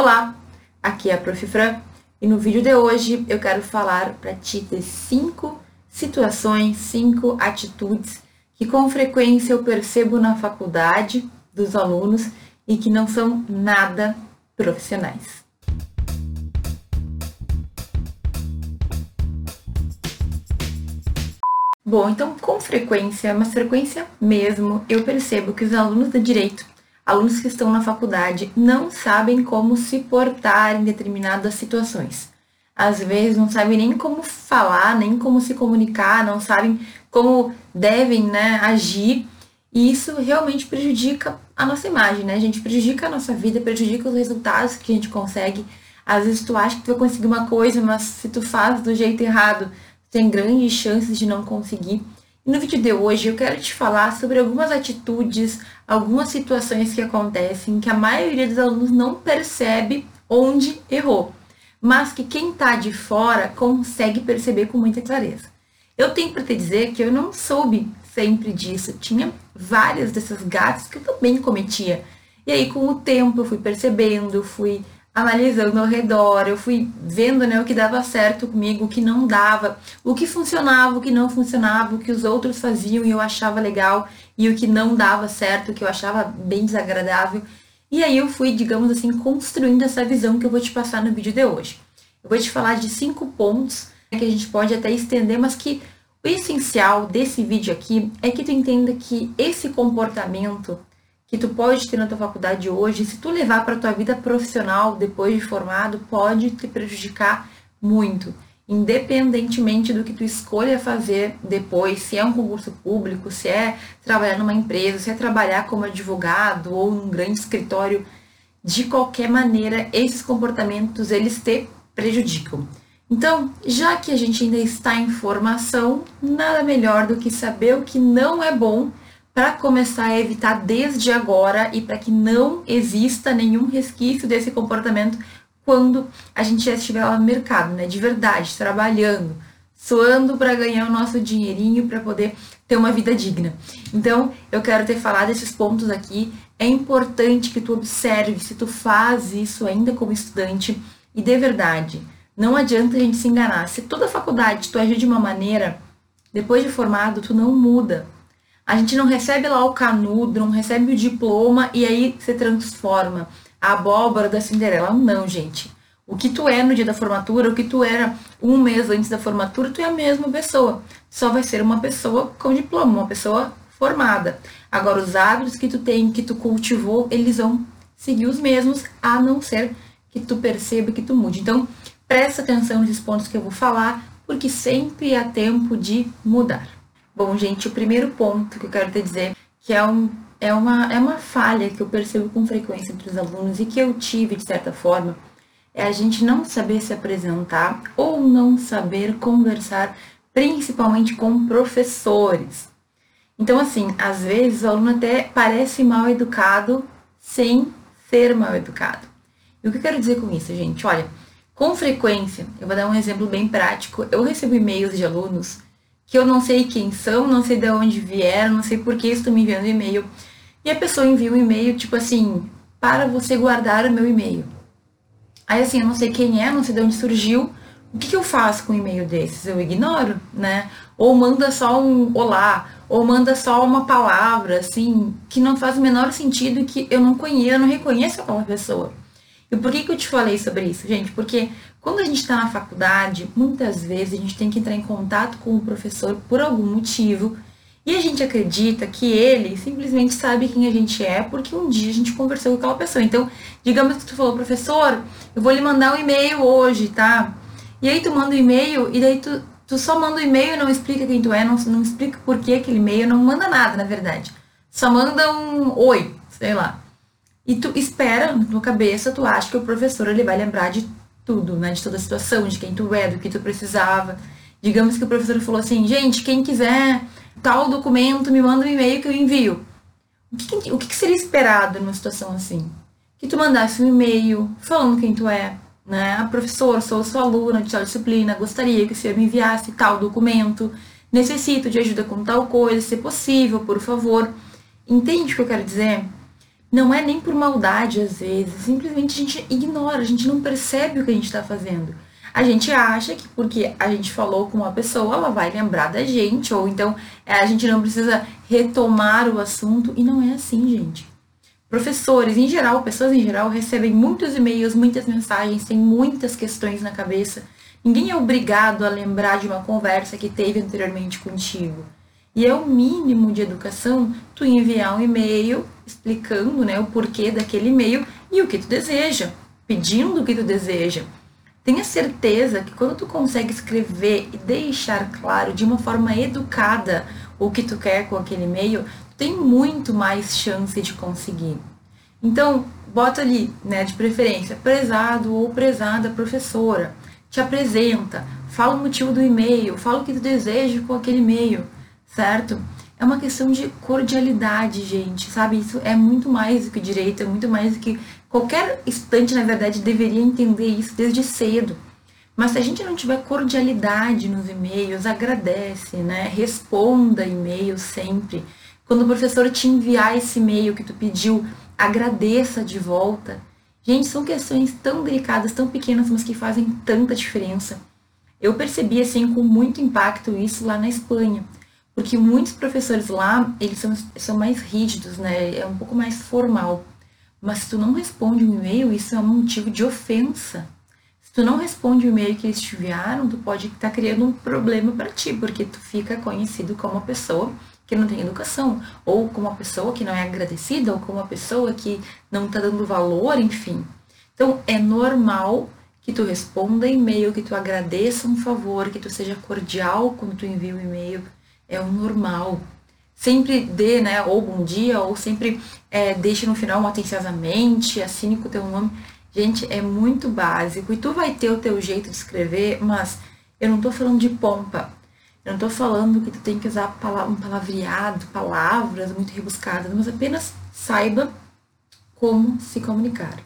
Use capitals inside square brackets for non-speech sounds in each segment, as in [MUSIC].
Olá, aqui é a Prof. Fran e no vídeo de hoje eu quero falar para ti de cinco situações, cinco atitudes que com frequência eu percebo na faculdade dos alunos e que não são nada profissionais. Bom, então com frequência, uma frequência mesmo, eu percebo que os alunos de direito alunos que estão na faculdade não sabem como se portar em determinadas situações. Às vezes não sabem nem como falar, nem como se comunicar, não sabem como devem né, agir. E isso realmente prejudica a nossa imagem, né? A gente prejudica a nossa vida, prejudica os resultados que a gente consegue. Às vezes tu acha que tu vai conseguir uma coisa, mas se tu faz do jeito errado, tem grandes chances de não conseguir. No vídeo de hoje eu quero te falar sobre algumas atitudes, algumas situações que acontecem que a maioria dos alunos não percebe onde errou, mas que quem está de fora consegue perceber com muita clareza. Eu tenho para te dizer que eu não soube sempre disso, tinha várias dessas gatas que eu também cometia. E aí com o tempo eu fui percebendo, fui analisando ao redor, eu fui vendo né, o que dava certo comigo, o que não dava, o que funcionava, o que não funcionava, o que os outros faziam e eu achava legal, e o que não dava certo, o que eu achava bem desagradável. E aí eu fui, digamos assim, construindo essa visão que eu vou te passar no vídeo de hoje. Eu vou te falar de cinco pontos que a gente pode até estender, mas que o essencial desse vídeo aqui é que tu entenda que esse comportamento que tu pode ter na tua faculdade hoje, se tu levar para tua vida profissional depois de formado, pode te prejudicar muito, independentemente do que tu escolha fazer depois, se é um concurso público, se é trabalhar numa empresa, se é trabalhar como advogado ou num grande escritório, de qualquer maneira, esses comportamentos eles te prejudicam. Então, já que a gente ainda está em formação, nada melhor do que saber o que não é bom para começar a evitar desde agora e para que não exista nenhum resquício desse comportamento quando a gente já estiver lá no mercado, né? De verdade, trabalhando, suando para ganhar o nosso dinheirinho para poder ter uma vida digna. Então, eu quero ter falado desses pontos aqui. É importante que tu observe se tu faz isso ainda como estudante e de verdade. Não adianta a gente se enganar. Se toda faculdade tu agir de uma maneira, depois de formado, tu não muda. A gente não recebe lá o canudo, não recebe o diploma e aí se transforma. A abóbora da Cinderela. Não, gente. O que tu é no dia da formatura, o que tu era um mês antes da formatura, tu é a mesma pessoa. Só vai ser uma pessoa com diploma, uma pessoa formada. Agora, os hábitos que tu tem, que tu cultivou, eles vão seguir os mesmos, a não ser que tu perceba que tu mude. Então, presta atenção nesses pontos que eu vou falar, porque sempre há tempo de mudar. Bom, gente, o primeiro ponto que eu quero te dizer que é, um, é, uma, é uma falha que eu percebo com frequência entre os alunos e que eu tive, de certa forma, é a gente não saber se apresentar ou não saber conversar, principalmente com professores. Então, assim, às vezes o aluno até parece mal educado sem ser mal educado. E o que eu quero dizer com isso, gente? Olha, com frequência, eu vou dar um exemplo bem prático. Eu recebo e-mails de alunos que eu não sei quem são, não sei de onde vieram, não sei por que estão me enviando e-mail. E a pessoa envia um e-mail, tipo assim, para você guardar o meu e-mail. Aí assim, eu não sei quem é, não sei de onde surgiu. O que, que eu faço com um e-mail desses? Eu ignoro, né? Ou manda só um olá, ou manda só uma palavra, assim, que não faz o menor sentido e que eu não conheço, eu não reconheço aquela pessoa. E por que, que eu te falei sobre isso, gente? Porque quando a gente está na faculdade, muitas vezes a gente tem que entrar em contato com o professor por algum motivo e a gente acredita que ele simplesmente sabe quem a gente é porque um dia a gente conversou com aquela pessoa. Então, digamos que tu falou, professor, eu vou lhe mandar um e-mail hoje, tá? E aí tu manda o um e-mail e daí tu, tu só manda o um e-mail e não explica quem tu é, não, não explica por que aquele e-mail, não manda nada, na verdade. Só manda um oi, sei lá. E tu espera, na tua cabeça, tu acha que o professor ele vai lembrar de tudo, né? De toda a situação, de quem tu é, do que tu precisava. Digamos que o professor falou assim, gente, quem quiser tal documento, me manda um e-mail que eu envio. O que, o que seria esperado numa situação assim? Que tu mandasse um e-mail falando quem tu é, né? Ah, professor, sou sua aluna de tal disciplina, gostaria que o senhor me enviasse tal documento, necessito de ajuda com tal coisa, se possível, por favor. Entende o que eu quero dizer? Não é nem por maldade às vezes, simplesmente a gente ignora, a gente não percebe o que a gente está fazendo. A gente acha que porque a gente falou com uma pessoa, ela vai lembrar da gente, ou então é, a gente não precisa retomar o assunto, e não é assim, gente. Professores, em geral, pessoas em geral, recebem muitos e-mails, muitas mensagens, têm muitas questões na cabeça. Ninguém é obrigado a lembrar de uma conversa que teve anteriormente contigo. E é o mínimo de educação tu enviar um e-mail explicando né, o porquê daquele e-mail e o que tu deseja, pedindo o que tu deseja. Tenha certeza que quando tu consegue escrever e deixar claro de uma forma educada o que tu quer com aquele e-mail, tu tem muito mais chance de conseguir. Então, bota ali, né, de preferência, prezado ou prezada professora. Te apresenta, fala o motivo do e-mail, fala o que tu deseja com aquele e-mail certo? É uma questão de cordialidade, gente, sabe? Isso é muito mais do que direito, é muito mais do que qualquer estante, na verdade, deveria entender isso desde cedo. Mas se a gente não tiver cordialidade nos e-mails, agradece, né? Responda e-mail sempre. Quando o professor te enviar esse e-mail que tu pediu, agradeça de volta. Gente, são questões tão delicadas, tão pequenas, mas que fazem tanta diferença. Eu percebi assim com muito impacto isso lá na Espanha. Porque muitos professores lá, eles são, são mais rígidos, né? É um pouco mais formal. Mas se tu não responde um e-mail, isso é um motivo de ofensa. Se tu não responde o e-mail que eles te enviaram, tu pode estar tá criando um problema para ti, porque tu fica conhecido como uma pessoa que não tem educação, ou como uma pessoa que não é agradecida, ou como uma pessoa que não está dando valor, enfim. Então, é normal que tu responda e-mail, que tu agradeça um favor, que tu seja cordial quando tu envia o e-mail, é o normal. Sempre dê, né, ou bom dia, ou sempre é, deixe no final atenciosamente, assine com o teu nome. Gente, é muito básico. E tu vai ter o teu jeito de escrever, mas eu não tô falando de pompa. Eu não tô falando que tu tem que usar um palavreado, palavras muito rebuscadas, mas apenas saiba como se comunicar.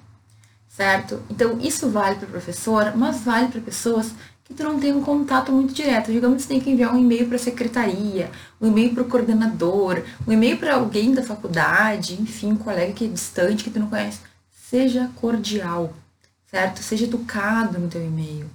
Certo? Então, isso vale para o professor, mas vale para pessoas que tu não tem um contato muito direto. Digamos que você tem que enviar um e-mail para a secretaria, um e-mail para o coordenador, um e-mail para alguém da faculdade, enfim, um colega que é distante, que tu não conhece. Seja cordial, certo? Seja educado no teu e-mail.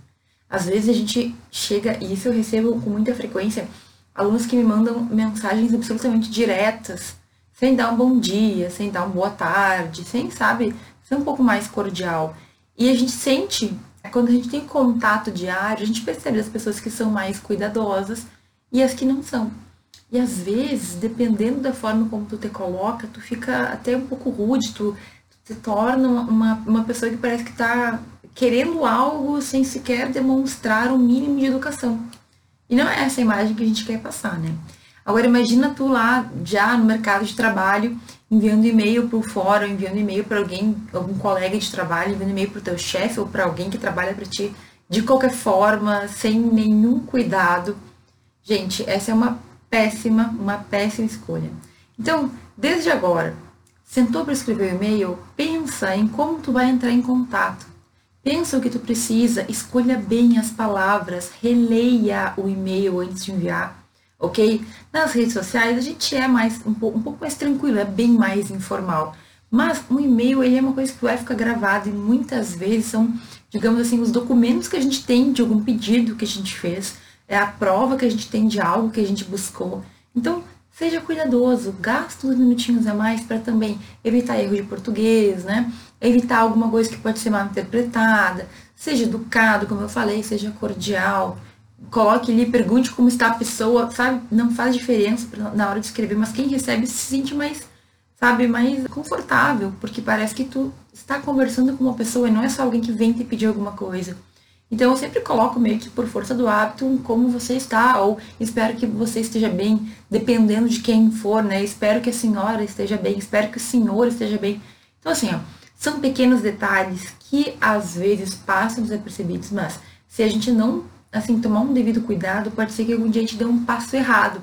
Às vezes a gente chega, e isso eu recebo com muita frequência, alunos que me mandam mensagens absolutamente diretas, sem dar um bom dia, sem dar uma boa tarde, sem, sabe, ser um pouco mais cordial. E a gente sente quando a gente tem contato diário, a gente percebe as pessoas que são mais cuidadosas e as que não são. E às vezes, dependendo da forma como tu te coloca, tu fica até um pouco rude, tu, te torna uma, uma pessoa que parece que está querendo algo sem sequer demonstrar um mínimo de educação. E não é essa imagem que a gente quer passar, né? Agora imagina tu lá já no mercado de trabalho enviando e-mail para o fórum, enviando e-mail para alguém, algum colega de trabalho, enviando e-mail para o teu chefe ou para alguém que trabalha para ti, de qualquer forma, sem nenhum cuidado. Gente, essa é uma péssima, uma péssima escolha. Então, desde agora, sentou para escrever o e-mail, pensa em como tu vai entrar em contato. Pensa o que tu precisa, escolha bem as palavras, releia o e-mail antes de enviar ok? Nas redes sociais a gente é mais um pouco, um pouco mais tranquilo, é bem mais informal. Mas um e-mail ele é uma coisa que vai ficar gravado e muitas vezes são, digamos assim, os documentos que a gente tem de algum pedido que a gente fez, é a prova que a gente tem de algo que a gente buscou. Então, seja cuidadoso, gasta uns minutinhos a mais para também evitar erro de português, né? Evitar alguma coisa que pode ser mal interpretada, seja educado, como eu falei, seja cordial, coloque ali, pergunte como está a pessoa, sabe? Não faz diferença na hora de escrever, mas quem recebe se sente mais, sabe, mais confortável, porque parece que tu está conversando com uma pessoa e não é só alguém que vem te pedir alguma coisa. Então eu sempre coloco meio que por força do hábito como você está, ou espero que você esteja bem, dependendo de quem for, né? Espero que a senhora esteja bem, espero que o senhor esteja bem. Então assim, ó, são pequenos detalhes que às vezes passam desapercebidos, mas se a gente não assim, tomar um devido cuidado, pode ser que algum dia a gente dê um passo errado.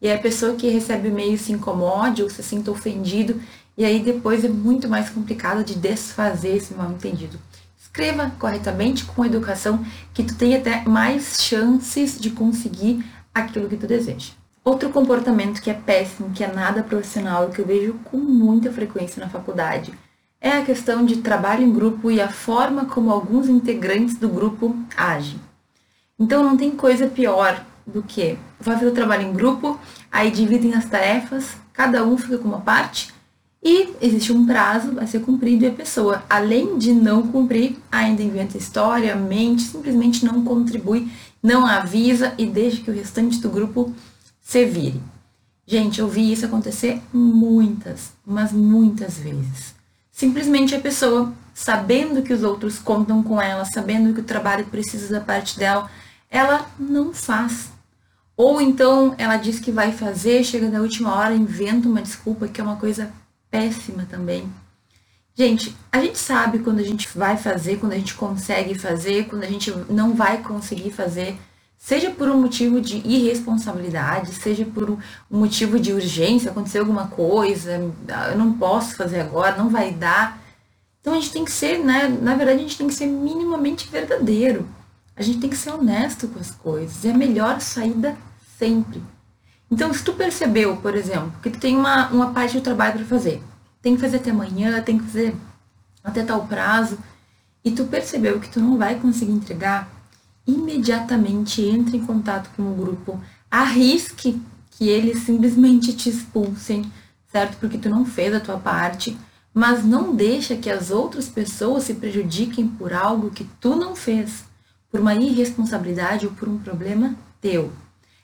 E a pessoa que recebe o e-mail se incomode ou se sinta ofendido, e aí depois é muito mais complicado de desfazer esse mal entendido. Escreva corretamente com educação, que tu tenha até mais chances de conseguir aquilo que tu deseja. Outro comportamento que é péssimo, que é nada profissional, que eu vejo com muita frequência na faculdade, é a questão de trabalho em grupo e a forma como alguns integrantes do grupo agem. Então não tem coisa pior do que vai fazer o trabalho em grupo, aí dividem as tarefas, cada um fica com uma parte e existe um prazo a ser cumprido e a pessoa, além de não cumprir, ainda inventa história, mente, simplesmente não contribui, não avisa e deixa que o restante do grupo se vire. Gente, eu vi isso acontecer muitas, mas muitas vezes. Simplesmente a pessoa, sabendo que os outros contam com ela, sabendo que o trabalho precisa da parte dela, ela não faz. Ou então ela diz que vai fazer, chega na última hora, inventa uma desculpa, que é uma coisa péssima também. Gente, a gente sabe quando a gente vai fazer, quando a gente consegue fazer, quando a gente não vai conseguir fazer seja por um motivo de irresponsabilidade, seja por um motivo de urgência, aconteceu alguma coisa, eu não posso fazer agora, não vai dar. Então a gente tem que ser, né? Na verdade, a gente tem que ser minimamente verdadeiro. A gente tem que ser honesto com as coisas. É a melhor saída sempre. Então, se tu percebeu, por exemplo, que tu tem uma, uma parte do trabalho para fazer, tem que fazer até amanhã, tem que fazer até tal prazo, e tu percebeu que tu não vai conseguir entregar, imediatamente entre em contato com o grupo, arrisque que eles simplesmente te expulsem, certo? Porque tu não fez a tua parte, mas não deixa que as outras pessoas se prejudiquem por algo que tu não fez, por uma irresponsabilidade ou por um problema teu.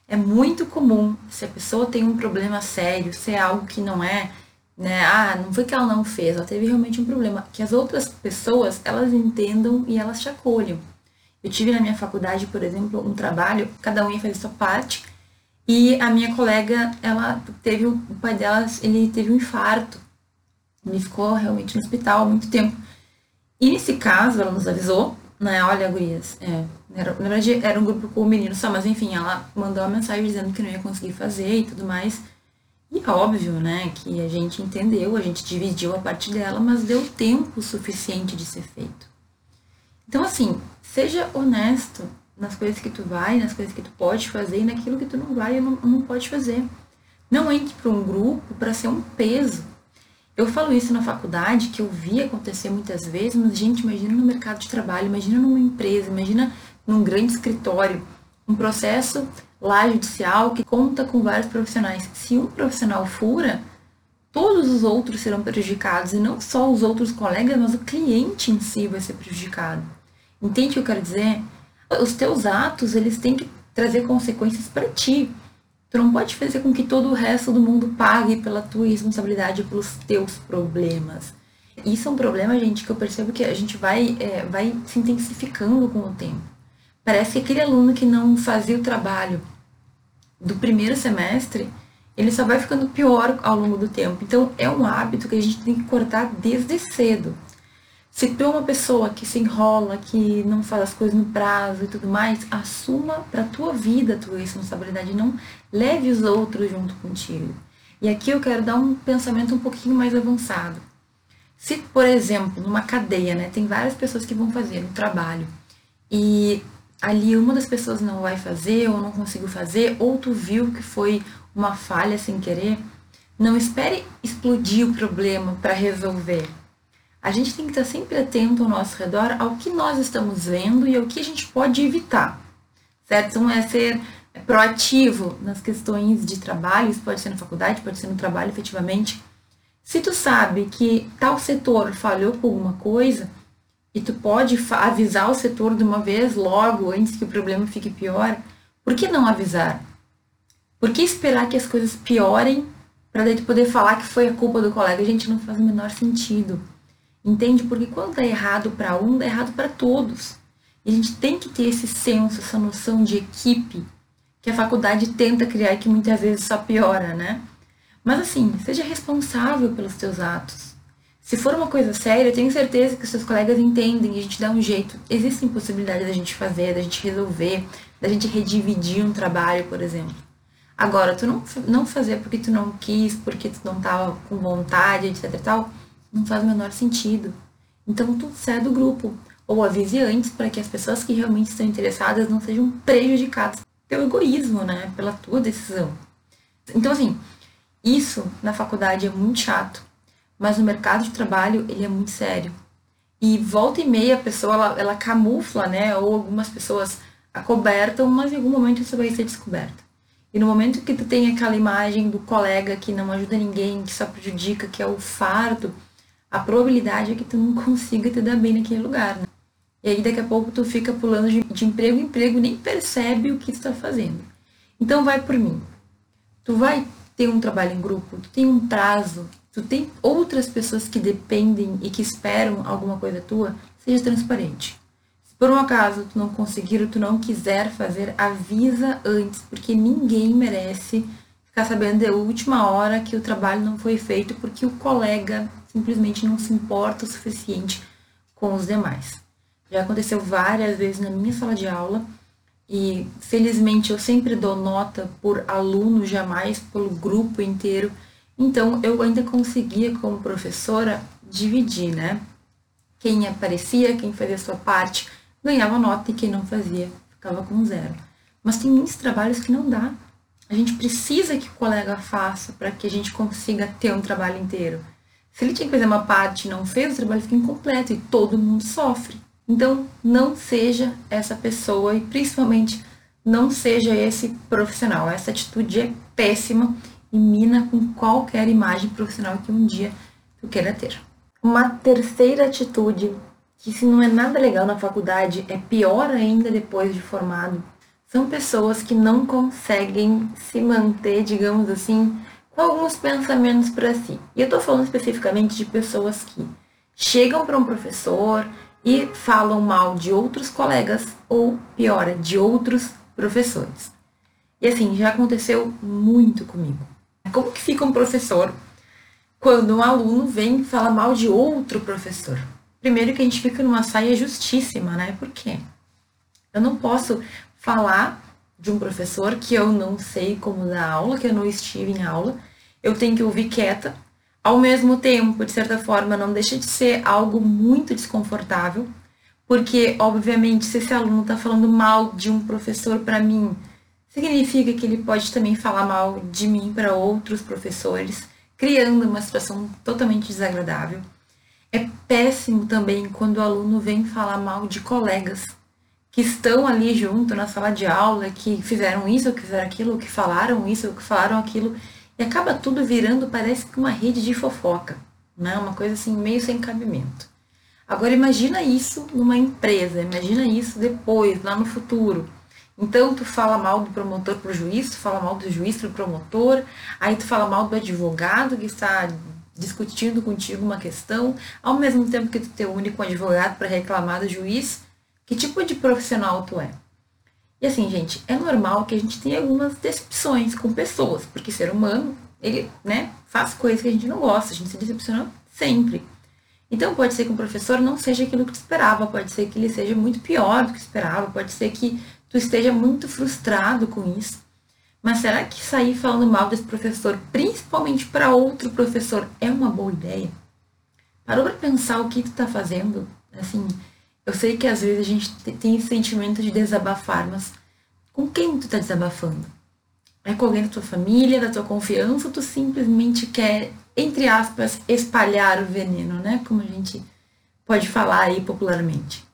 É muito comum, se a pessoa tem um problema sério, se é algo que não é, né, ah, não foi que ela não fez, ela teve realmente um problema, que as outras pessoas, elas entendam e elas te acolham. Eu tive na minha faculdade, por exemplo, um trabalho, cada um ia fazer sua parte, e a minha colega, ela teve, o pai dela, ele teve um infarto. Ele ficou realmente no hospital há muito tempo. E nesse caso, ela nos avisou, né, olha, gurias, é, era, na verdade era um grupo com o menino só, mas enfim, ela mandou uma mensagem dizendo que não ia conseguir fazer e tudo mais. E é óbvio, né, que a gente entendeu, a gente dividiu a parte dela, mas deu tempo suficiente de ser feito. Então, assim, seja honesto nas coisas que tu vai, nas coisas que tu pode fazer e naquilo que tu não vai e não, não pode fazer. Não entre para um grupo para ser um peso. Eu falo isso na faculdade, que eu vi acontecer muitas vezes, mas, gente, imagina no mercado de trabalho, imagina numa empresa, imagina num grande escritório, um processo lá judicial que conta com vários profissionais. Se um profissional fura, todos os outros serão prejudicados, e não só os outros colegas, mas o cliente em si vai ser prejudicado. Entende o que eu quero dizer? Os teus atos, eles têm que trazer consequências para ti. Tu não pode fazer com que todo o resto do mundo pague pela tua responsabilidade, pelos teus problemas. Isso é um problema, gente, que eu percebo que a gente vai, é, vai se intensificando com o tempo. Parece que aquele aluno que não fazia o trabalho do primeiro semestre, ele só vai ficando pior ao longo do tempo. Então, é um hábito que a gente tem que cortar desde cedo. Se tu é uma pessoa que se enrola, que não faz as coisas no prazo e tudo mais, assuma para tua vida a tua responsabilidade, não leve os outros junto contigo. E aqui eu quero dar um pensamento um pouquinho mais avançado. Se, por exemplo, numa cadeia, né, tem várias pessoas que vão fazer um trabalho e ali uma das pessoas não vai fazer ou não conseguiu fazer, ou tu viu que foi uma falha sem querer, não espere explodir o problema para resolver a gente tem que estar sempre atento ao nosso redor, ao que nós estamos vendo e ao que a gente pode evitar, certo? Então, é ser proativo nas questões de trabalho, isso pode ser na faculdade, pode ser no trabalho efetivamente. Se tu sabe que tal setor falhou com alguma coisa, e tu pode avisar o setor de uma vez logo, antes que o problema fique pior, por que não avisar? Por que esperar que as coisas piorem para daí tu poder falar que foi a culpa do colega? A gente não faz o menor sentido. Entende? Porque quando dá errado para um, dá errado para todos. E a gente tem que ter esse senso, essa noção de equipe que a faculdade tenta criar e que muitas vezes só piora, né? Mas assim, seja responsável pelos teus atos. Se for uma coisa séria, eu tenho certeza que os seus colegas entendem e a gente dá um jeito. Existem possibilidades da gente fazer, da gente resolver, da gente redividir um trabalho, por exemplo. Agora, tu não, não fazer porque tu não quis, porque tu não tava com vontade, etc e tal, não faz o menor sentido. Então tu sai do grupo ou avise antes para que as pessoas que realmente estão interessadas não sejam prejudicadas pelo egoísmo, né? Pela tua decisão. Então, assim, isso na faculdade é muito chato, mas no mercado de trabalho ele é muito sério. E volta e meia a pessoa, ela, ela camufla, né? Ou algumas pessoas acobertam, mas em algum momento isso vai ser descoberto. E no momento que tu tem aquela imagem do colega que não ajuda ninguém, que só prejudica, que é o fardo, a probabilidade é que tu não [LAUGHS] consiga te dar bem naquele lugar, né? E aí daqui a pouco tu fica pulando de, emprego em emprego e nem percebe o que está fazendo. Então vai por mim. Tu vai ter um trabalho em grupo, tu tem um prazo, tu tem outras pessoas que dependem e que esperam alguma coisa tua, seja transparente. Se por um acaso tu não conseguir ou tu não quiser fazer, avisa antes, porque ninguém merece ficar sabendo de última hora que o trabalho não foi feito porque o colega simplesmente não se importa o suficiente com os demais. Já aconteceu várias vezes na minha sala de aula e felizmente eu sempre dou nota por aluno, jamais pelo grupo inteiro. Então eu ainda conseguia como professora dividir, né? Quem aparecia, quem fazia a sua parte, ganhava nota e quem não fazia ficava com zero. Mas tem muitos trabalhos que não dá. A gente precisa que o colega faça para que a gente consiga ter um trabalho inteiro. Se ele tinha que fazer uma parte e não fez, o trabalho fica incompleto e todo mundo sofre. Então, não seja essa pessoa e principalmente não seja esse profissional. Essa atitude é péssima e mina com qualquer imagem profissional que um dia tu queira ter. Uma terceira atitude, que se não é nada legal na faculdade, é pior ainda depois de formado, são pessoas que não conseguem se manter, digamos assim, com alguns pensamentos para si. E eu estou falando especificamente de pessoas que chegam para um professor e falam mal de outros colegas ou, pior, de outros professores. E assim, já aconteceu muito comigo. Como que fica um professor quando um aluno vem e fala mal de outro professor? Primeiro que a gente fica numa saia justíssima, né? Por quê? Eu não posso falar de um professor que eu não sei como dar aula, que eu não estive em aula, eu tenho que ouvir quieta. Ao mesmo tempo, de certa forma, não deixa de ser algo muito desconfortável, porque, obviamente, se esse aluno está falando mal de um professor para mim, significa que ele pode também falar mal de mim para outros professores, criando uma situação totalmente desagradável. É péssimo também quando o aluno vem falar mal de colegas que estão ali junto na sala de aula, que fizeram isso, ou que fizeram aquilo, que falaram isso, que falaram aquilo, e acaba tudo virando, parece que uma rede de fofoca, né? Uma coisa assim, meio sem cabimento. Agora imagina isso numa empresa, imagina isso depois, lá no futuro. Então tu fala mal do promotor pro juiz, tu fala mal do juiz pro promotor, aí tu fala mal do advogado que está discutindo contigo uma questão, ao mesmo tempo que tu te une com o advogado para reclamar do juiz, que tipo de profissional tu é? E assim, gente, é normal que a gente tenha algumas decepções com pessoas, porque ser humano, ele, né, faz coisas que a gente não gosta, a gente se decepciona sempre. Então pode ser que um professor não seja aquilo que tu esperava, pode ser que ele seja muito pior do que esperava, pode ser que tu esteja muito frustrado com isso. Mas será que sair falando mal desse professor, principalmente para outro professor, é uma boa ideia? Parou para pensar o que tu tá fazendo? Assim, eu sei que às vezes a gente tem esse sentimento de desabafar, mas com quem tu tá desabafando? É com alguém da tua família, da tua confiança, ou tu simplesmente quer, entre aspas, espalhar o veneno, né? Como a gente pode falar aí popularmente.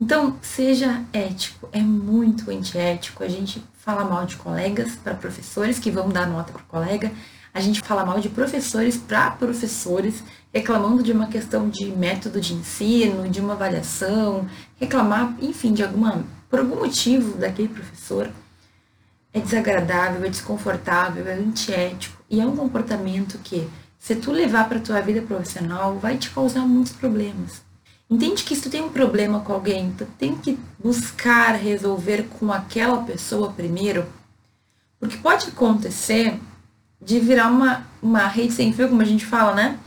Então, seja ético, é muito antiético a gente falar mal de colegas para professores que vão dar nota para colega, a gente fala mal de professores para professores, reclamando de uma questão de método de ensino, de uma avaliação, reclamar, enfim, de alguma, por algum motivo daquele professor. É desagradável, é desconfortável, é antiético e é um comportamento que, se tu levar para tua vida profissional, vai te causar muitos problemas. Entende que se tu tem um problema com alguém, tu tem que buscar resolver com aquela pessoa primeiro, porque pode acontecer de virar uma, uma rede sem fio, como a gente fala, né?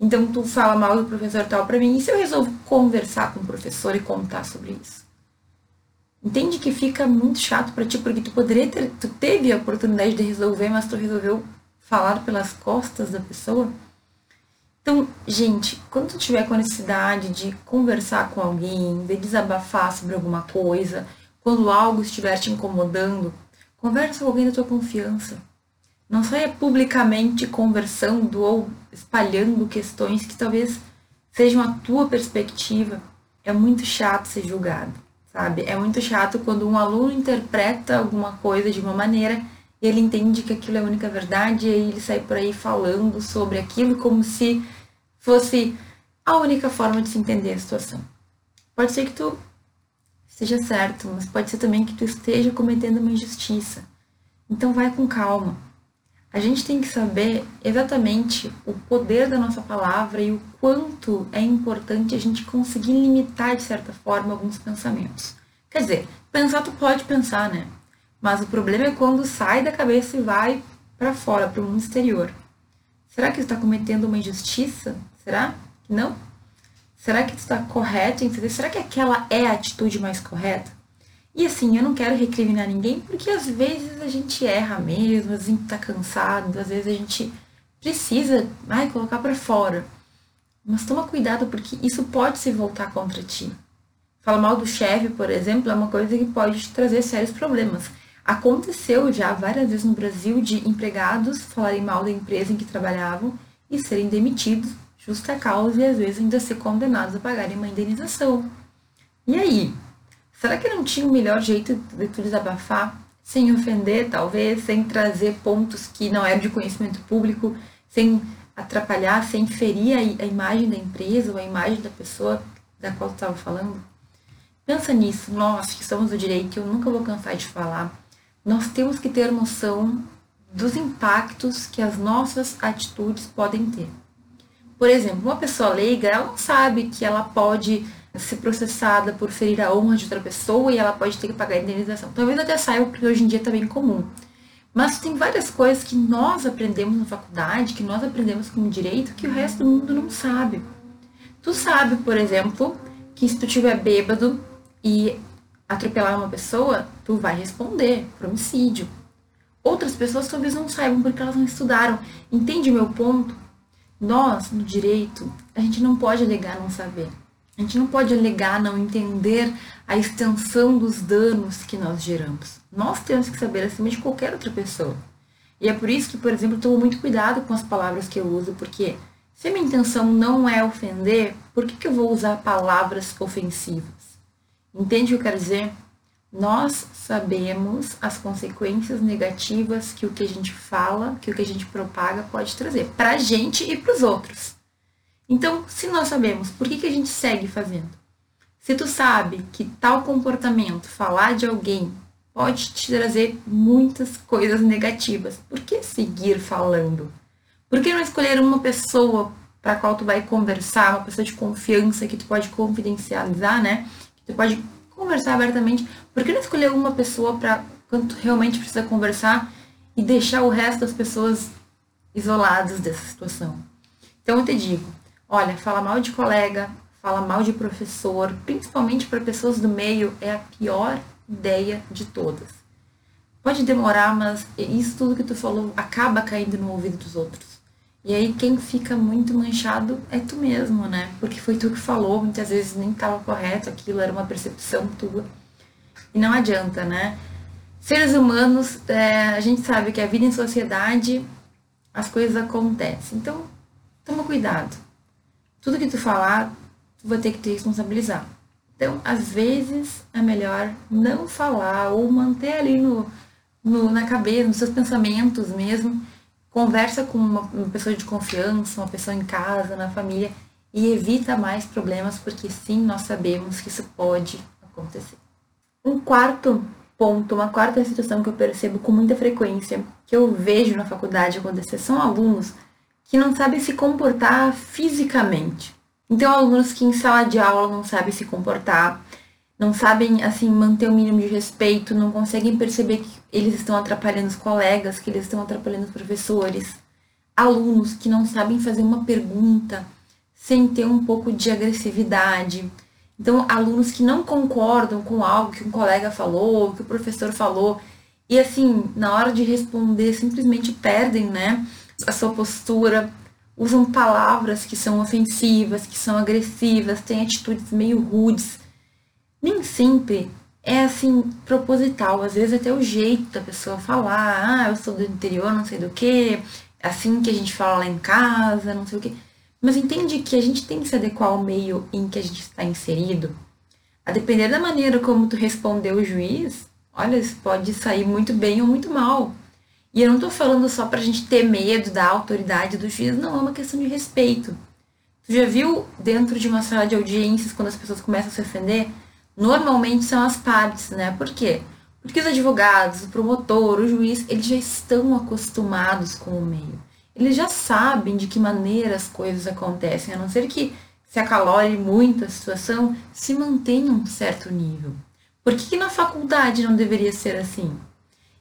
Então tu fala mal do professor tal para mim, e se eu resolvo conversar com o professor e contar sobre isso? Entende que fica muito chato para ti, porque tu poderia ter, tu teve a oportunidade de resolver, mas tu resolveu falar pelas costas da pessoa? Então, gente, quando tu tiver com a necessidade de conversar com alguém, de desabafar sobre alguma coisa, quando algo estiver te incomodando, conversa com alguém da tua confiança. Não saia publicamente conversando ou espalhando questões que talvez sejam a tua perspectiva. É muito chato ser julgado, sabe? É muito chato quando um aluno interpreta alguma coisa de uma maneira e ele entende que aquilo é a única verdade e aí ele sai por aí falando sobre aquilo como se fosse a única forma de se entender a situação. Pode ser que tu esteja certo, mas pode ser também que tu esteja cometendo uma injustiça. Então vai com calma. A gente tem que saber exatamente o poder da nossa palavra e o quanto é importante a gente conseguir limitar de certa forma alguns pensamentos. Quer dizer, pensar tu pode pensar, né? Mas o problema é quando sai da cabeça e vai para fora, para o mundo exterior. Será que está cometendo uma injustiça? Será que não? Será que está correto? Será que aquela é a atitude mais correta? E assim, eu não quero recriminar ninguém, porque às vezes a gente erra mesmo, às vezes a gente tá cansado, às vezes a gente precisa ai, colocar para fora. Mas toma cuidado, porque isso pode se voltar contra ti. Falar mal do chefe, por exemplo, é uma coisa que pode te trazer sérios problemas. Aconteceu já várias vezes no Brasil de empregados falarem mal da empresa em que trabalhavam e serem demitidos, justa causa, e às vezes ainda ser condenados a pagarem uma indenização. E aí? Será que não tinha um melhor jeito de tu desabafar? Sem ofender, talvez, sem trazer pontos que não eram de conhecimento público, sem atrapalhar, sem ferir a, a imagem da empresa ou a imagem da pessoa da qual tu estava falando? Pensa nisso, nós que somos do direito, eu nunca vou cansar de falar nós temos que ter noção dos impactos que as nossas atitudes podem ter. Por exemplo, uma pessoa leiga, ela não sabe que ela pode ser processada por ferir a honra de outra pessoa e ela pode ter que pagar a indenização. Talvez até saiba, porque hoje em dia está bem comum. Mas tem várias coisas que nós aprendemos na faculdade, que nós aprendemos como direito, que o resto do mundo não sabe. Tu sabe, por exemplo, que se tu estiver bêbado e atropelar uma pessoa, tu vai responder por homicídio. Outras pessoas talvez não saibam porque elas não estudaram. Entende o meu ponto? Nós, no direito, a gente não pode alegar não saber. A gente não pode alegar não entender a extensão dos danos que nós geramos. Nós temos que saber acima de qualquer outra pessoa. E é por isso que, por exemplo, eu tomo muito cuidado com as palavras que eu uso, porque se a minha intenção não é ofender, por que, que eu vou usar palavras ofensivas? Entende o que eu quero dizer? Nós sabemos as consequências negativas que o que a gente fala, que o que a gente propaga pode trazer para a gente e para os outros. Então, se nós sabemos, por que, que a gente segue fazendo? Se tu sabe que tal comportamento, falar de alguém, pode te trazer muitas coisas negativas, por que seguir falando? Por que não escolher uma pessoa para qual tu vai conversar, uma pessoa de confiança que tu pode confidencializar, né? Você pode conversar abertamente. Por que não escolher uma pessoa para quando realmente precisa conversar e deixar o resto das pessoas isoladas dessa situação? Então eu te digo, olha, fala mal de colega, fala mal de professor, principalmente para pessoas do meio, é a pior ideia de todas. Pode demorar, mas isso tudo que tu falou acaba caindo no ouvido dos outros. E aí quem fica muito manchado é tu mesmo, né? Porque foi tu que falou, muitas vezes nem estava correto aquilo, era uma percepção tua. E não adianta, né? Seres humanos, é, a gente sabe que a vida em sociedade, as coisas acontecem. Então, toma cuidado. Tudo que tu falar, tu vai ter que te responsabilizar. Então, às vezes, é melhor não falar ou manter ali no, no, na cabeça, nos seus pensamentos mesmo, Conversa com uma, uma pessoa de confiança, uma pessoa em casa, na família e evita mais problemas, porque sim, nós sabemos que isso pode acontecer. Um quarto ponto, uma quarta situação que eu percebo com muita frequência, que eu vejo na faculdade acontecer, são alunos que não sabem se comportar fisicamente. Então, alunos que em sala de aula não sabem se comportar, não sabem assim manter o mínimo de respeito, não conseguem perceber que eles estão atrapalhando os colegas, que eles estão atrapalhando os professores, alunos que não sabem fazer uma pergunta sem ter um pouco de agressividade. Então, alunos que não concordam com algo que um colega falou, que o professor falou, e assim, na hora de responder, simplesmente perdem, né, a sua postura, usam palavras que são ofensivas, que são agressivas, têm atitudes meio rudes nem sempre é assim, proposital, às vezes até o jeito da pessoa falar, ah, eu sou do interior, não sei do que, assim que a gente fala lá em casa, não sei o que. Mas entende que a gente tem que se adequar ao meio em que a gente está inserido. A depender da maneira como tu respondeu o juiz, olha, isso pode sair muito bem ou muito mal. E eu não estou falando só para a gente ter medo da autoridade do juiz, não, é uma questão de respeito. Tu já viu dentro de uma sala de audiências, quando as pessoas começam a se ofender? Normalmente são as partes, né? Por quê? Porque os advogados, o promotor, o juiz, eles já estão acostumados com o meio. Eles já sabem de que maneira as coisas acontecem, a não ser que se acalore muito a situação, se mantenha um certo nível. Por que, que na faculdade não deveria ser assim?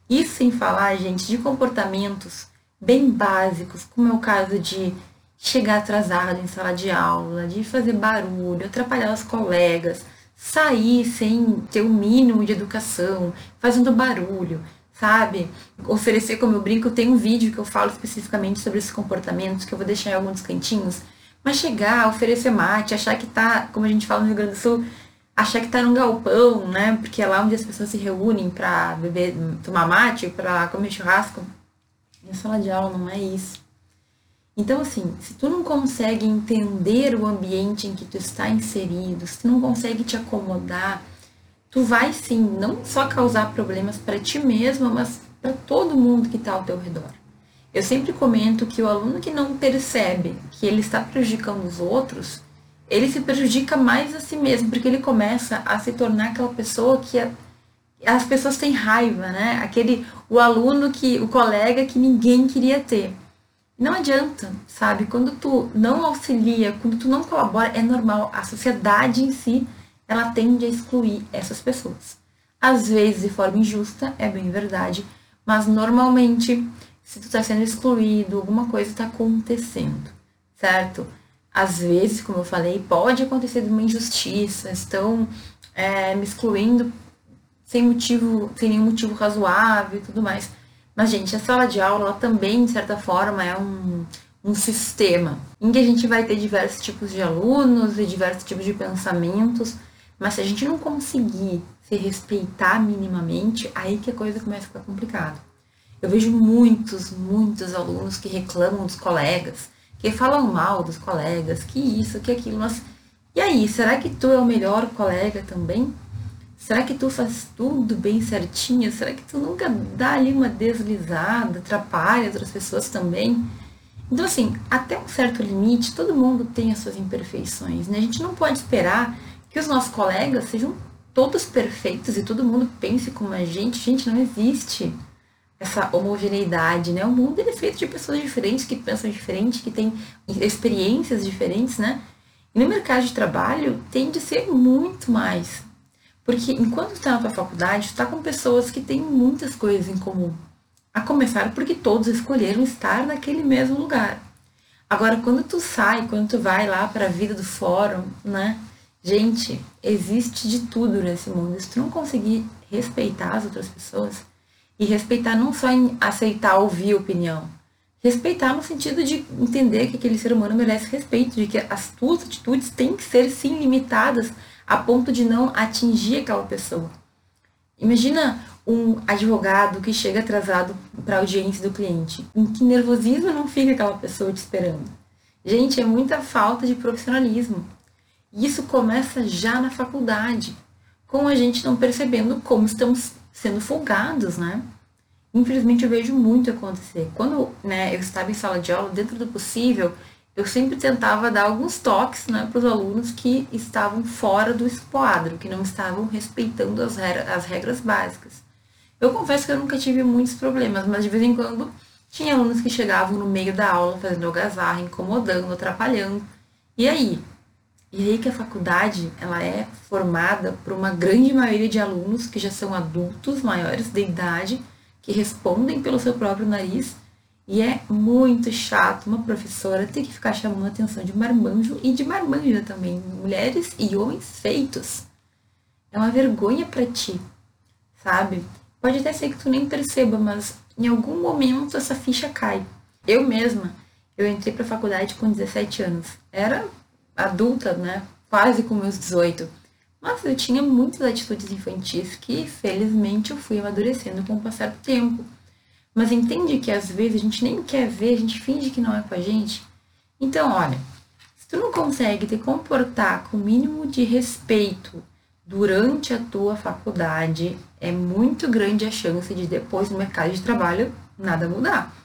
Isso sem falar, gente, de comportamentos bem básicos, como é o caso de chegar atrasado em sala de aula, de fazer barulho, atrapalhar os colegas, sair sem ter o mínimo de educação, fazendo barulho, sabe? Oferecer, como eu brinco, tem um vídeo que eu falo especificamente sobre esses comportamentos, que eu vou deixar em alguns cantinhos, mas chegar, oferecer mate, achar que tá, como a gente fala no Rio Grande do Sul, achar que tá num galpão, né? Porque é lá onde as pessoas se reúnem para beber, tomar mate, para comer churrasco. E a sala de aula não é isso. Então, assim, se tu não consegue entender o ambiente em que tu está inserido, se tu não consegue te acomodar, tu vai sim não só causar problemas para ti mesma, mas para todo mundo que está ao teu redor. Eu sempre comento que o aluno que não percebe que ele está prejudicando os outros, ele se prejudica mais a si mesmo, porque ele começa a se tornar aquela pessoa que a, as pessoas têm raiva, né? Aquele o aluno que o colega que ninguém queria ter. Não adianta, sabe? Quando tu não auxilia, quando tu não colabora, é normal. A sociedade em si, ela tende a excluir essas pessoas. Às vezes de forma injusta, é bem verdade, mas normalmente, se tu está sendo excluído, alguma coisa está acontecendo, certo? Às vezes, como eu falei, pode acontecer uma injustiça, estão é, me excluindo sem motivo, sem nenhum motivo razoável e tudo mais. Mas, gente, a sala de aula também, de certa forma, é um, um sistema em que a gente vai ter diversos tipos de alunos e diversos tipos de pensamentos, mas se a gente não conseguir se respeitar minimamente, aí que a coisa começa a ficar complicada. Eu vejo muitos, muitos alunos que reclamam dos colegas, que falam mal dos colegas, que isso, que aquilo, mas e aí, será que tu é o melhor colega também? Será que tu faz tudo bem certinho? Será que tu nunca dá ali uma deslizada, atrapalha outras pessoas também? Então, assim, até um certo limite, todo mundo tem as suas imperfeições, né? A gente não pode esperar que os nossos colegas sejam todos perfeitos e todo mundo pense como a gente. Gente, não existe essa homogeneidade, né? O mundo é feito de pessoas diferentes, que pensam diferente, que têm experiências diferentes, né? E no mercado de trabalho tende a ser muito mais porque enquanto está na tua faculdade, está com pessoas que têm muitas coisas em comum. A começar porque todos escolheram estar naquele mesmo lugar. Agora, quando tu sai, quando tu vai lá para a vida do fórum, né? Gente, existe de tudo nesse mundo. Se tu não conseguir respeitar as outras pessoas, e respeitar não só em aceitar ouvir opinião, respeitar no sentido de entender que aquele ser humano merece respeito, de que as tuas atitudes têm que ser sim limitadas a ponto de não atingir aquela pessoa. Imagina um advogado que chega atrasado para a audiência do cliente. Em que nervosismo não fica aquela pessoa te esperando? Gente, é muita falta de profissionalismo. Isso começa já na faculdade, com a gente não percebendo como estamos sendo folgados, né? Infelizmente eu vejo muito acontecer. Quando né, eu estava em sala de aula, dentro do possível, eu sempre tentava dar alguns toques né, para os alunos que estavam fora do esquadro, que não estavam respeitando as, as regras básicas. Eu confesso que eu nunca tive muitos problemas, mas de vez em quando tinha alunos que chegavam no meio da aula fazendo algazarra, incomodando, atrapalhando. E aí? E aí que a faculdade ela é formada por uma grande maioria de alunos que já são adultos, maiores de idade, que respondem pelo seu próprio nariz e é muito chato uma professora ter que ficar chamando a atenção de marmanjo e de marmanja também, mulheres e homens feitos. É uma vergonha para ti, sabe? Pode até ser que tu nem perceba, mas em algum momento essa ficha cai. Eu mesma, eu entrei para a faculdade com 17 anos. Era adulta, né? Quase com meus 18. Nossa, eu tinha muitas atitudes infantis que, felizmente, eu fui amadurecendo com o passar do tempo. Mas entende que às vezes a gente nem quer ver, a gente finge que não é com a gente. Então, olha, se tu não consegue te comportar com o mínimo de respeito durante a tua faculdade, é muito grande a chance de depois no mercado de trabalho nada mudar.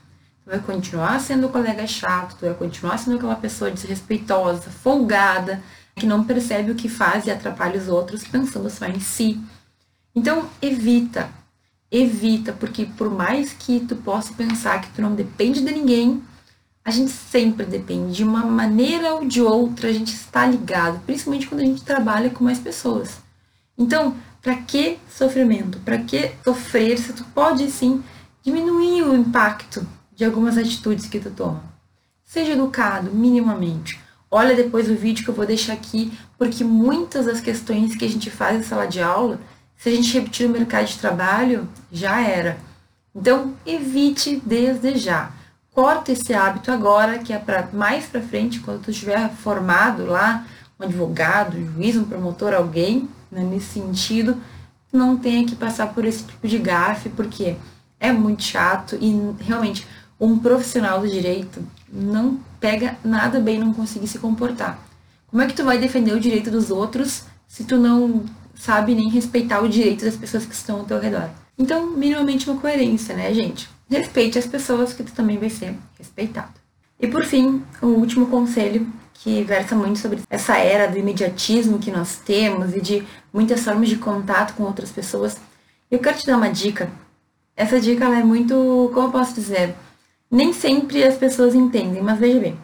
Tu vai continuar sendo o colega chato, tu vai continuar sendo aquela pessoa desrespeitosa, folgada, que não percebe o que faz e atrapalha os outros pensando só em si. Então, evita, evita, porque por mais que tu possa pensar que tu não depende de ninguém, a gente sempre depende. De uma maneira ou de outra, a gente está ligado, principalmente quando a gente trabalha com mais pessoas. Então, para que sofrimento? Para que sofrer se tu pode sim diminuir o impacto de algumas atitudes que tu toma? Seja educado minimamente. Olha depois o vídeo que eu vou deixar aqui, porque muitas das questões que a gente faz em sala de aula, se a gente repetir o mercado de trabalho, já era. Então, evite desde já. Corta esse hábito agora, que é para mais para frente, quando tu estiver formado lá, um advogado, um juiz, um promotor, alguém, né, nesse sentido, não tenha que passar por esse tipo de gafe, porque é muito chato e realmente um profissional do direito não pega nada bem não conseguir se comportar. Como é que tu vai defender o direito dos outros se tu não sabe nem respeitar o direito das pessoas que estão ao teu redor? Então, minimamente uma coerência, né, gente? Respeite as pessoas que tu também vai ser respeitado. E por fim, o último conselho que versa muito sobre essa era do imediatismo que nós temos e de muitas formas de contato com outras pessoas. Eu quero te dar uma dica. Essa dica é muito, como eu posso dizer, nem sempre as pessoas entendem, mas veja bem.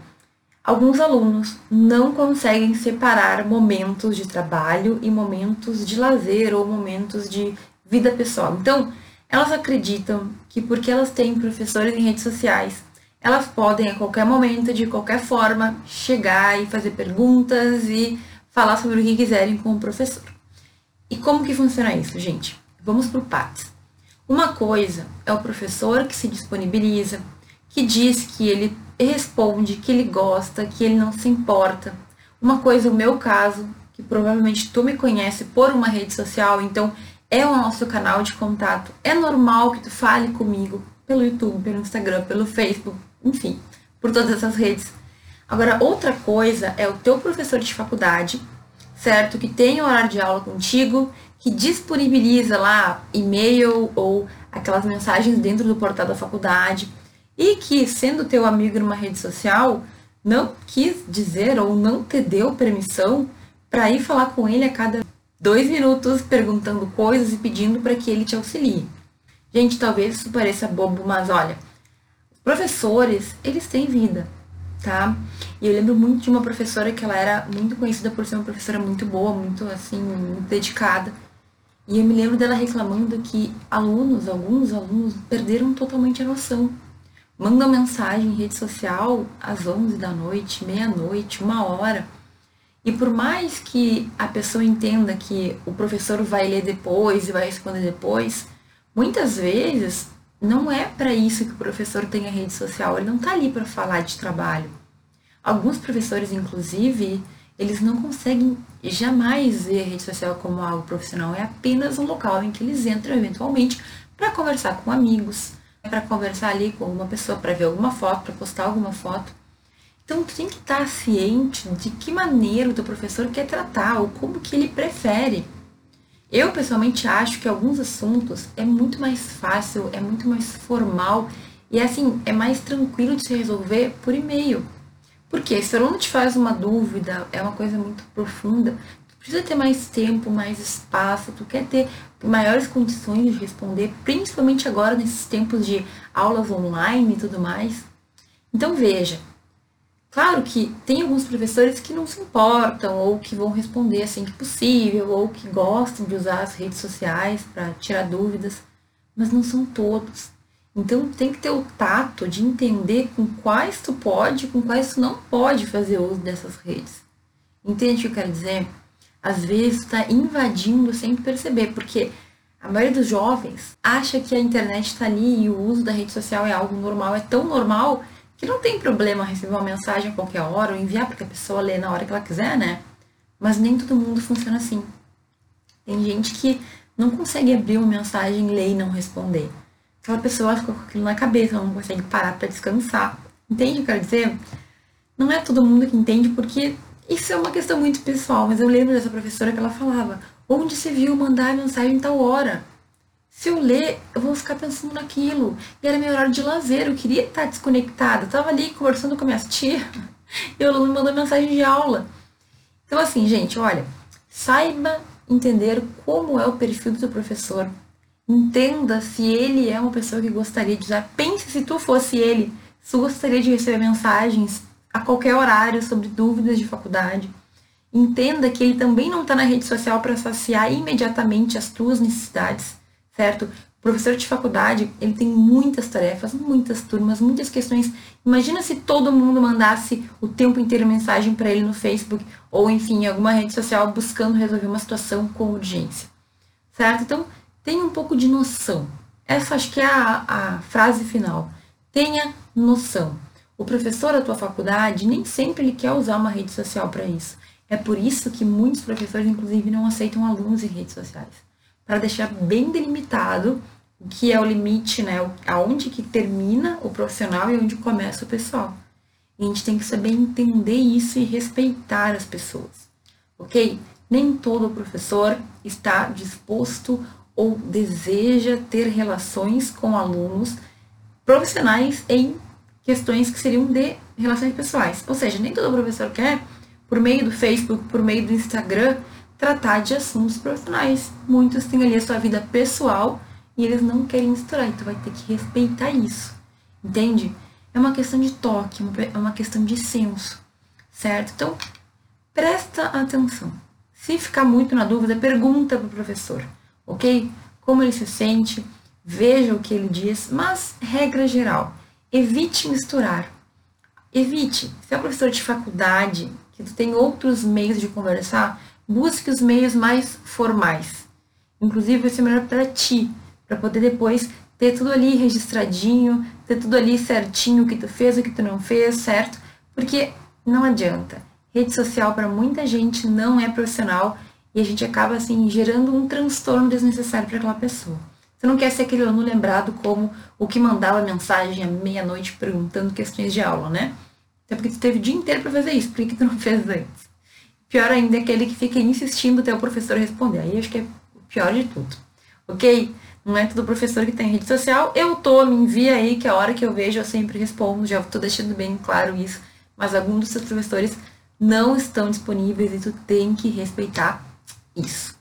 Alguns alunos não conseguem separar momentos de trabalho e momentos de lazer ou momentos de vida pessoal. Então, elas acreditam que porque elas têm professores em redes sociais, elas podem a qualquer momento, de qualquer forma, chegar e fazer perguntas e falar sobre o que quiserem com o professor. E como que funciona isso, gente? Vamos por partes. Uma coisa é o professor que se disponibiliza, que diz que ele responde, que ele gosta, que ele não se importa. Uma coisa, o meu caso, que provavelmente tu me conhece por uma rede social, então é o nosso canal de contato. É normal que tu fale comigo pelo YouTube, pelo Instagram, pelo Facebook, enfim, por todas essas redes. Agora, outra coisa é o teu professor de faculdade, certo? Que tem horário de aula contigo, que disponibiliza lá e-mail ou aquelas mensagens dentro do portal da faculdade e que, sendo teu amigo numa rede social, não quis dizer ou não te deu permissão para ir falar com ele a cada dois minutos perguntando coisas e pedindo para que ele te auxilie. Gente, talvez isso pareça bobo, mas olha, professores, eles têm vida, tá? E eu lembro muito de uma professora que ela era muito conhecida por ser uma professora muito boa, muito assim, muito dedicada. E eu me lembro dela reclamando que alunos, alguns alunos, perderam totalmente a noção manda mensagem em rede social às 11 da noite, meia-noite, uma hora. E por mais que a pessoa entenda que o professor vai ler depois e vai responder depois, muitas vezes não é para isso que o professor tem a rede social, ele não está ali para falar de trabalho. Alguns professores, inclusive, eles não conseguem jamais ver a rede social como algo profissional, é apenas um local em que eles entram eventualmente para conversar com amigos, para conversar ali com alguma pessoa, para ver alguma foto, para postar alguma foto. Então, tu tem que estar ciente de que maneira o teu professor quer tratar ou como que ele prefere. Eu, pessoalmente, acho que alguns assuntos é muito mais fácil, é muito mais formal e, assim, é mais tranquilo de se resolver por e-mail. Porque se o aluno te faz uma dúvida, é uma coisa muito profunda, precisa ter mais tempo, mais espaço, tu quer ter maiores condições de responder, principalmente agora nesses tempos de aulas online e tudo mais. Então veja, claro que tem alguns professores que não se importam ou que vão responder assim que possível ou que gostam de usar as redes sociais para tirar dúvidas, mas não são todos. Então tem que ter o tato de entender com quais tu pode, com quais tu não pode fazer uso dessas redes. Entende o que eu quero dizer? Às vezes está invadindo sem perceber, porque a maioria dos jovens acha que a internet está ali e o uso da rede social é algo normal, é tão normal que não tem problema receber uma mensagem a qualquer hora ou enviar porque a pessoa lê na hora que ela quiser, né? Mas nem todo mundo funciona assim. Tem gente que não consegue abrir uma mensagem, ler e não responder. Aquela pessoa fica com aquilo na cabeça, não consegue parar para descansar. Entende o que eu quero dizer? Não é todo mundo que entende, porque isso é uma questão muito pessoal, mas eu lembro dessa professora que ela falava: onde se viu mandar mensagem em tal hora? Se eu ler, eu vou ficar pensando naquilo. E era meu horário de lazer, eu queria estar desconectada. Eu tava ali conversando com a minha tia [LAUGHS] e o aluno mandou mensagem de aula. Então, assim, gente, olha, saiba entender como é o perfil do seu professor. Entenda se ele é uma pessoa que gostaria de usar. Pense se tu fosse ele, se gostaria de receber mensagens a qualquer horário sobre dúvidas de faculdade. Entenda que ele também não está na rede social para saciar imediatamente as tuas necessidades, certo? O professor de faculdade, ele tem muitas tarefas, muitas turmas, muitas questões. Imagina se todo mundo mandasse o tempo inteiro mensagem para ele no Facebook ou, enfim, em alguma rede social buscando resolver uma situação com urgência, certo? Então, tenha um pouco de noção. Essa acho que é a, a frase final. Tenha noção. O professor da tua faculdade nem sempre ele quer usar uma rede social para isso. É por isso que muitos professores, inclusive, não aceitam alunos em redes sociais. Para deixar bem delimitado o que é o limite, né? Aonde que termina o profissional e onde começa o pessoal. E a gente tem que saber entender isso e respeitar as pessoas. Ok? Nem todo professor está disposto ou deseja ter relações com alunos profissionais em questões que seriam de relações pessoais. Ou seja, nem todo professor quer, por meio do Facebook, por meio do Instagram, tratar de assuntos profissionais. Muitos têm ali a sua vida pessoal e eles não querem misturar, então vai ter que respeitar isso. Entende? É uma questão de toque, é uma questão de senso, certo? Então, presta atenção. Se ficar muito na dúvida, pergunta para o professor, ok? Como ele se sente, veja o que ele diz, mas, regra geral, evite misturar. Evite. Se é professor de faculdade, que tu tem outros meios de conversar, busque os meios mais formais. Inclusive, vai ser melhor para ti, para poder depois ter tudo ali registradinho, ter tudo ali certinho, o que tu fez, o que tu não fez, certo? Porque não adianta. Rede social para muita gente não é profissional e a gente acaba assim gerando um transtorno desnecessário para aquela pessoa. Você não quer ser aquele aluno lembrado como o que mandava mensagem à meia-noite perguntando questões de aula, né? Até porque tu teve o dia inteiro para fazer isso, por que tu não fez antes? Pior ainda é aquele que fica insistindo até o professor responder. Aí acho que é o pior de tudo. Ok? Não é todo professor que tem rede social. Eu tô, me envia aí, que a hora que eu vejo eu sempre respondo. Já tô deixando bem claro isso. Mas alguns dos seus professores não estão disponíveis e tu tem que respeitar isso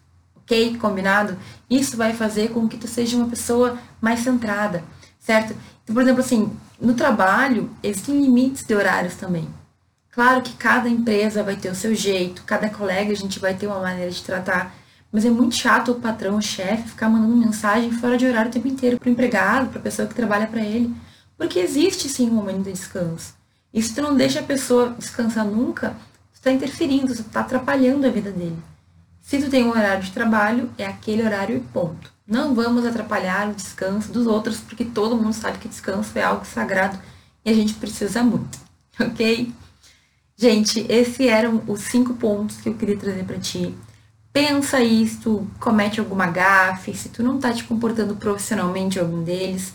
ok? Combinado? Isso vai fazer com que tu seja uma pessoa mais centrada, certo? Então, por exemplo, assim, no trabalho, existem limites de horários também. Claro que cada empresa vai ter o seu jeito, cada colega a gente vai ter uma maneira de tratar, mas é muito chato o patrão, o chefe, ficar mandando mensagem fora de horário o tempo inteiro para o empregado, para a pessoa que trabalha para ele. Porque existe sim um momento de descanso. E se tu não deixa a pessoa descansar nunca, tu está interferindo, tu está atrapalhando a vida dele. Se tu tem um horário de trabalho, é aquele horário e ponto. Não vamos atrapalhar o descanso dos outros, porque todo mundo sabe que descanso é algo sagrado e a gente precisa muito, [LAUGHS] ok? Gente, esses eram os cinco pontos que eu queria trazer para ti. Pensa aí se tu comete alguma gafe, se tu não tá te comportando profissionalmente em algum deles.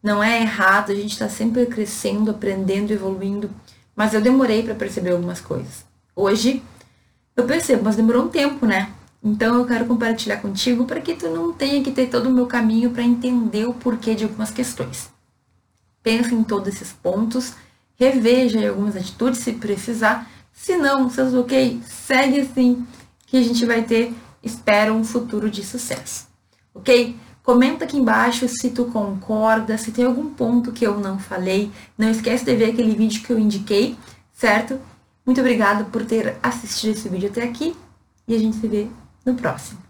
Não é errado, a gente está sempre crescendo, aprendendo, evoluindo, mas eu demorei para perceber algumas coisas. Hoje eu percebo, mas demorou um tempo, né? Então eu quero compartilhar contigo para que tu não tenha que ter todo o meu caminho para entender o porquê de algumas questões. Pensa em todos esses pontos, reveja algumas atitudes se precisar. Se não, seus ok, segue assim que a gente vai ter, espero, um futuro de sucesso. Ok? Comenta aqui embaixo se tu concorda, se tem algum ponto que eu não falei. Não esquece de ver aquele vídeo que eu indiquei, certo? Muito obrigada por ter assistido esse vídeo até aqui e a gente se vê no próximo.